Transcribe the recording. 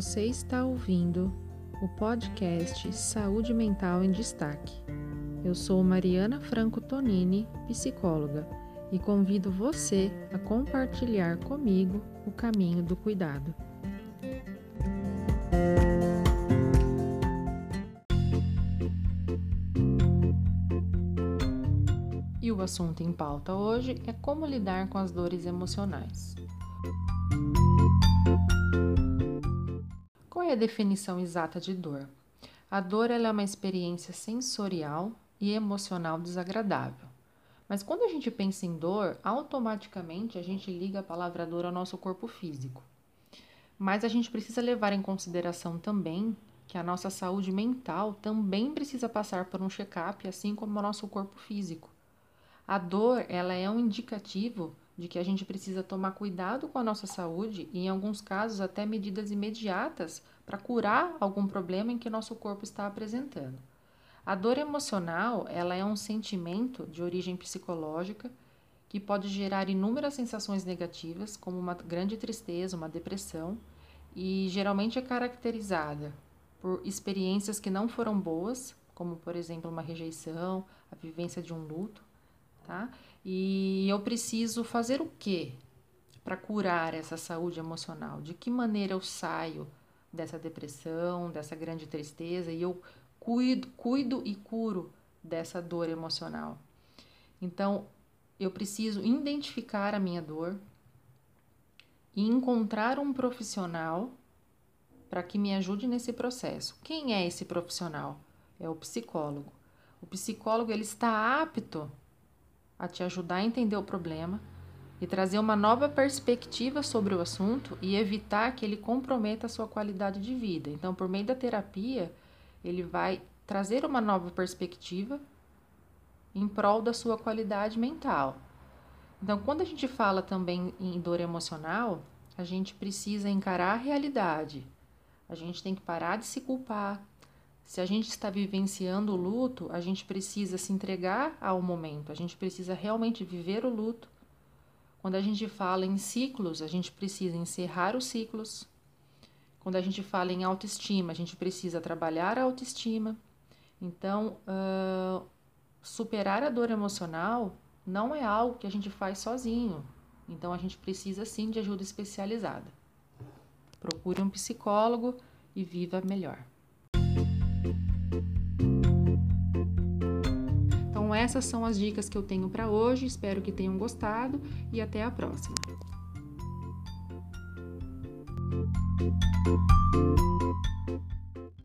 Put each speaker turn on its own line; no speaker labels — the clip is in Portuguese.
Você está ouvindo o podcast Saúde Mental em Destaque. Eu sou Mariana Franco Tonini, psicóloga, e convido você a compartilhar comigo o caminho do cuidado. E o assunto em pauta hoje é como lidar com as dores emocionais. Qual é a definição exata de dor? A dor é uma experiência sensorial e emocional desagradável. Mas quando a gente pensa em dor, automaticamente a gente liga a palavra dor ao nosso corpo físico. Mas a gente precisa levar em consideração também que a nossa saúde mental também precisa passar por um check-up, assim como o nosso corpo físico. A dor, ela é um indicativo de que a gente precisa tomar cuidado com a nossa saúde e, em alguns casos, até medidas imediatas para curar algum problema em que nosso corpo está apresentando. A dor emocional, ela é um sentimento de origem psicológica que pode gerar inúmeras sensações negativas, como uma grande tristeza, uma depressão, e geralmente é caracterizada por experiências que não foram boas, como por exemplo uma rejeição, a vivência de um luto, tá? E eu preciso fazer o quê para curar essa saúde emocional? De que maneira eu saio dessa depressão, dessa grande tristeza e eu cuido, cuido e curo dessa dor emocional? Então, eu preciso identificar a minha dor e encontrar um profissional para que me ajude nesse processo. Quem é esse profissional? É o psicólogo. O psicólogo ele está apto a te ajudar a entender o problema e trazer uma nova perspectiva sobre o assunto e evitar que ele comprometa a sua qualidade de vida. Então, por meio da terapia, ele vai trazer uma nova perspectiva em prol da sua qualidade mental. Então, quando a gente fala também em dor emocional, a gente precisa encarar a realidade. A gente tem que parar de se culpar, se a gente está vivenciando o luto, a gente precisa se entregar ao momento, a gente precisa realmente viver o luto. Quando a gente fala em ciclos, a gente precisa encerrar os ciclos. Quando a gente fala em autoestima, a gente precisa trabalhar a autoestima. Então, uh, superar a dor emocional não é algo que a gente faz sozinho. Então, a gente precisa sim de ajuda especializada. Procure um psicólogo e viva melhor. Então, essas são as dicas que eu tenho para hoje. Espero que tenham gostado e até a próxima.